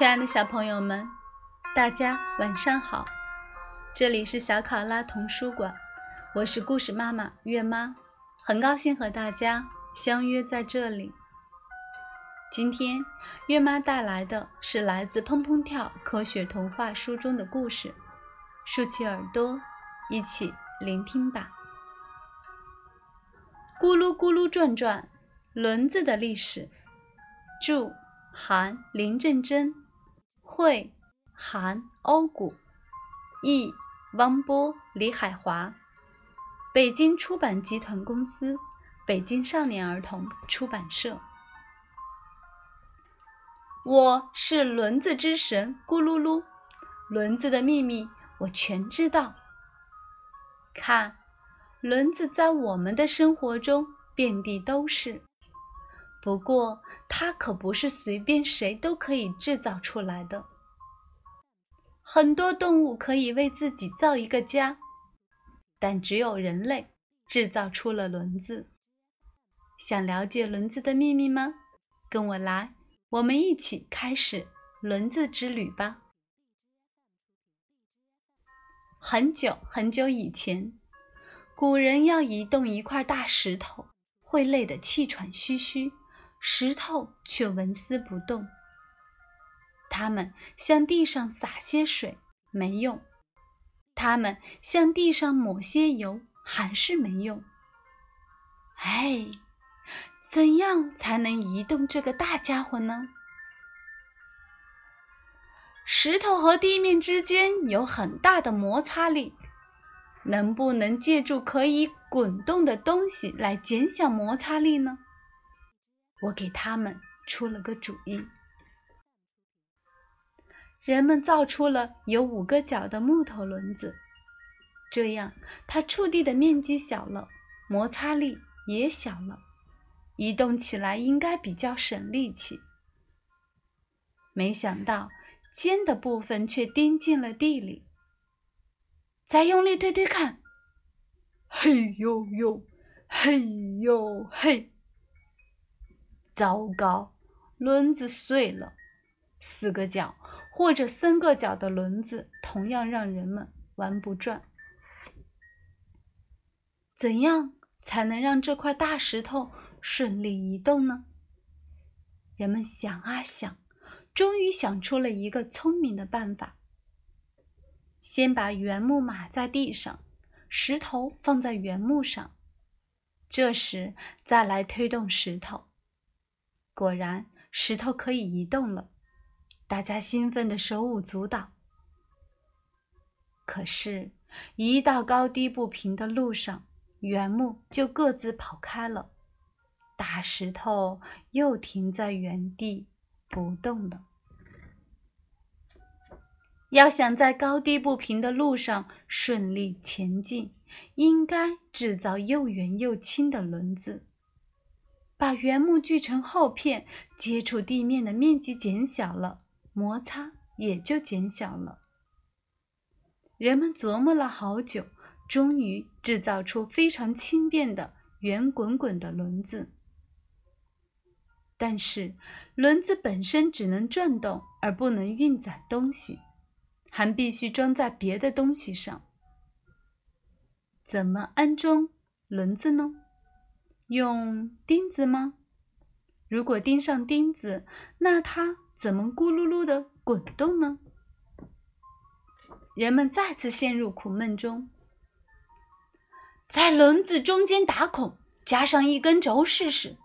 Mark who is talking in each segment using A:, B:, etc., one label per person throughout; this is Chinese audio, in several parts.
A: 亲爱的小朋友们，大家晚上好！这里是小考拉童书馆，我是故事妈妈月妈，很高兴和大家相约在这里。今天月妈带来的是来自《砰砰跳》科学童话书中的故事，竖起耳朵，一起聆听吧。咕噜咕噜转转，轮子的历史。祝：韩林正真。会韩欧谷，译汪波李海华，北京出版集团公司，北京少年儿童出版社。我是轮子之神咕噜噜，轮子的秘密我全知道。看，轮子在我们的生活中遍地都是。不过，它可不是随便谁都可以制造出来的。很多动物可以为自己造一个家，但只有人类制造出了轮子。想了解轮子的秘密吗？跟我来，我们一起开始轮子之旅吧。很久很久以前，古人要移动一块大石头，会累得气喘吁吁。石头却纹丝不动。他们向地上洒些水，没用；他们向地上抹些油，还是没用。哎，怎样才能移动这个大家伙呢？石头和地面之间有很大的摩擦力，能不能借助可以滚动的东西来减小摩擦力呢？我给他们出了个主意，人们造出了有五个角的木头轮子，这样它触地的面积小了，摩擦力也小了，移动起来应该比较省力气。没想到尖的部分却钉进了地里，再用力推推看，嘿呦呦，嘿呦嘿。糟糕，轮子碎了。四个角或者三个角的轮子同样让人们玩不转。怎样才能让这块大石头顺利移动呢？人们想啊想，终于想出了一个聪明的办法：先把原木码在地上，石头放在原木上，这时再来推动石头。果然，石头可以移动了，大家兴奋的手舞足蹈。可是，一到高低不平的路上，原木就各自跑开了，大石头又停在原地不动了。要想在高低不平的路上顺利前进，应该制造又圆又轻的轮子。把原木锯成厚片，接触地面的面积减小了，摩擦也就减小了。人们琢磨了好久，终于制造出非常轻便的圆滚滚的轮子。但是，轮子本身只能转动，而不能运载东西，还必须装在别的东西上。怎么安装轮子呢？用钉子吗？如果钉上钉子，那它怎么咕噜噜的滚动呢？人们再次陷入苦闷中。在轮子中间打孔，加上一根轴试试。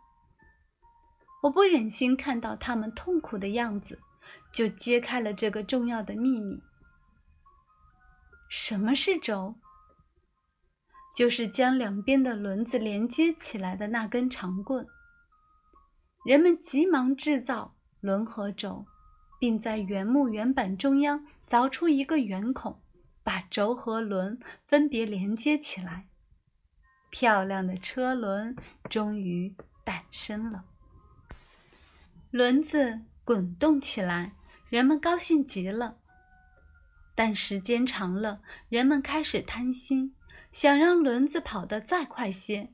A: 我不忍心看到他们痛苦的样子，就揭开了这个重要的秘密。什么是轴？就是将两边的轮子连接起来的那根长棍。人们急忙制造轮和轴，并在原木原板中央凿出一个圆孔，把轴和轮分别连接起来。漂亮的车轮终于诞生了。轮子滚动起来，人们高兴极了。但时间长了，人们开始贪心。想让轮子跑得再快些，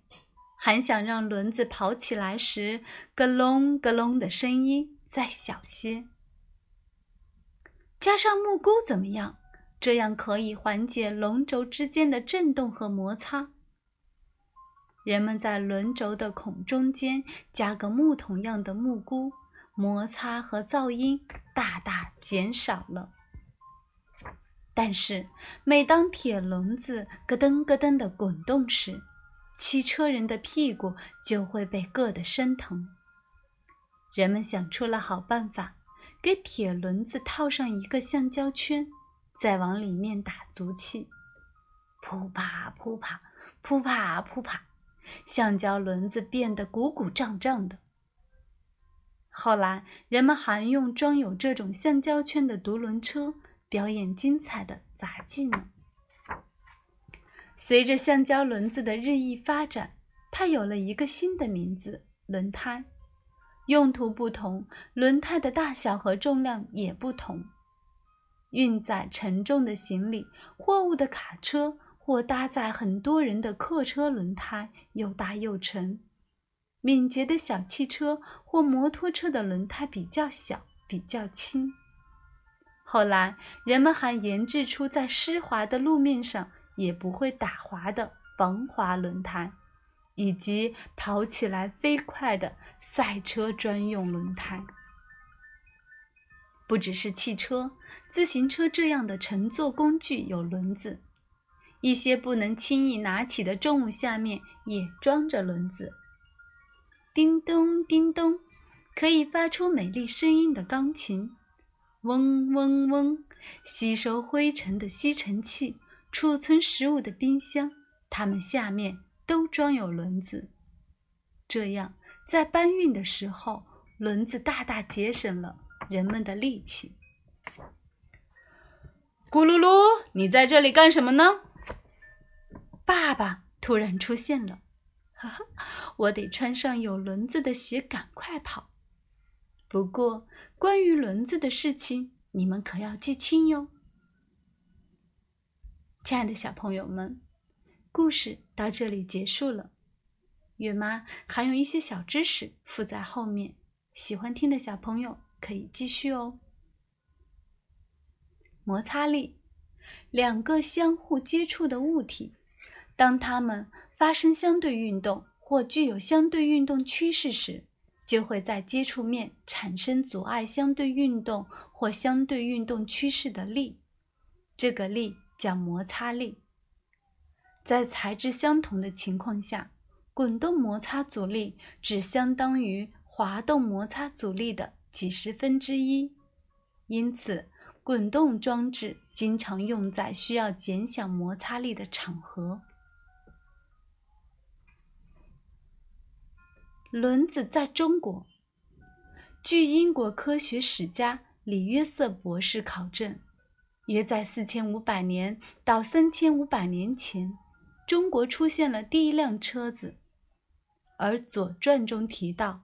A: 还想让轮子跑起来时咯隆咯隆的声音再小些。加上木箍怎么样？这样可以缓解轮轴之间的震动和摩擦。人们在轮轴的孔中间加个木桶样的木箍，摩擦和噪音大大减少了。但是，每当铁轮子咯噔咯噔地滚动时，汽车人的屁股就会被硌得生疼。人们想出了好办法，给铁轮子套上一个橡胶圈。再往里面打足气，噗啪噗啪，噗啪噗啪，橡胶轮子变得鼓鼓胀胀的。后来，人们还用装有这种橡胶圈的独轮车表演精彩的杂技呢。随着橡胶轮子的日益发展，它有了一个新的名字——轮胎。用途不同，轮胎的大小和重量也不同。运载沉重的行李、货物的卡车，或搭载很多人的客车，轮胎又大又沉；敏捷的小汽车或摩托车的轮胎比较小、比较轻。后来，人们还研制出在湿滑的路面上也不会打滑的防滑轮胎，以及跑起来飞快的赛车专用轮胎。不只是汽车、自行车这样的乘坐工具有轮子，一些不能轻易拿起的重物下面也装着轮子。叮咚叮咚，可以发出美丽声音的钢琴；嗡嗡嗡，吸收灰尘的吸尘器；储存食物的冰箱，它们下面都装有轮子。这样，在搬运的时候，轮子大大节省了。人们的力气。咕噜噜，你在这里干什么呢？爸爸突然出现了。哈哈，我得穿上有轮子的鞋，赶快跑。不过，关于轮子的事情，你们可要记清哟。亲爱的小朋友们，故事到这里结束了。月妈还有一些小知识附在后面，喜欢听的小朋友。可以继续哦。摩擦力，两个相互接触的物体，当它们发生相对运动或具有相对运动趋势时，就会在接触面产生阻碍相对运动或相对运动趋势的力，这个力叫摩擦力。在材质相同的情况下，滚动摩擦阻力只相当于滑动摩擦阻力的。几十分之一，因此滚动装置经常用在需要减小摩擦力的场合。轮子在中国，据英国科学史家李约瑟博士考证，约在四千五百年到三千五百年前，中国出现了第一辆车子，而《左传》中提到。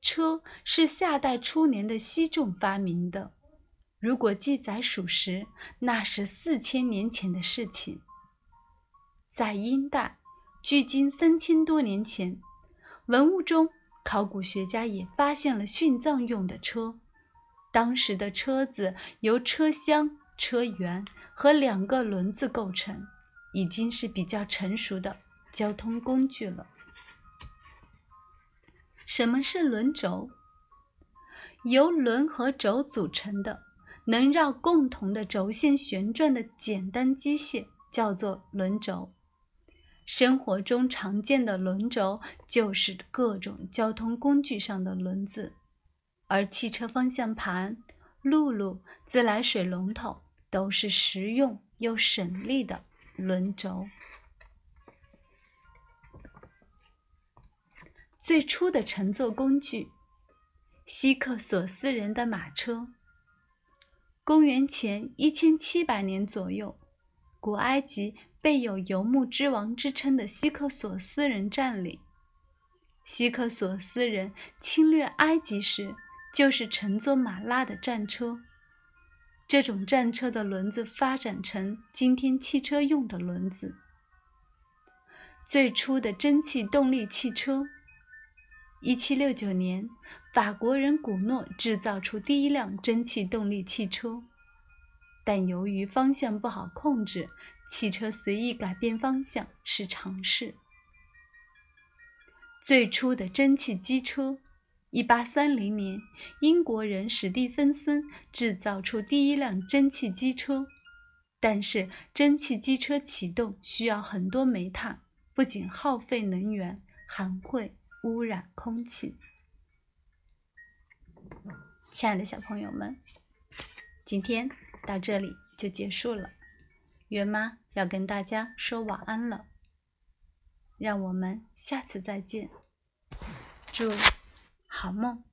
A: 车是夏代初年的西仲发明的，如果记载属实，那是四千年前的事情。在殷代，距今三千多年前，文物中考古学家也发现了殉葬用的车。当时的车子由车厢、车辕和两个轮子构成，已经是比较成熟的交通工具了。什么是轮轴？由轮和轴组成的，能绕共同的轴线旋转的简单机械叫做轮轴。生活中常见的轮轴就是各种交通工具上的轮子，而汽车方向盘、辘轳、自来水龙头都是实用又省力的轮轴。最初的乘坐工具，希克索斯人的马车。公元前一千七百年左右，古埃及被有游牧之王之称的希克索斯人占领。希克索斯人侵略埃及时，就是乘坐马拉的战车。这种战车的轮子发展成今天汽车用的轮子。最初的蒸汽动力汽车。一七六九年，法国人古诺制造出第一辆蒸汽动力汽车。但由于方向不好控制，汽车随意改变方向是常事。最初的蒸汽机车，一八三零年，英国人史蒂芬森制造出第一辆蒸汽机车。但是，蒸汽机车启动需要很多煤炭，不仅耗费能源，还会污染空气。亲爱的小朋友们，今天到这里就结束了。月妈要跟大家说晚安了，让我们下次再见。祝好梦。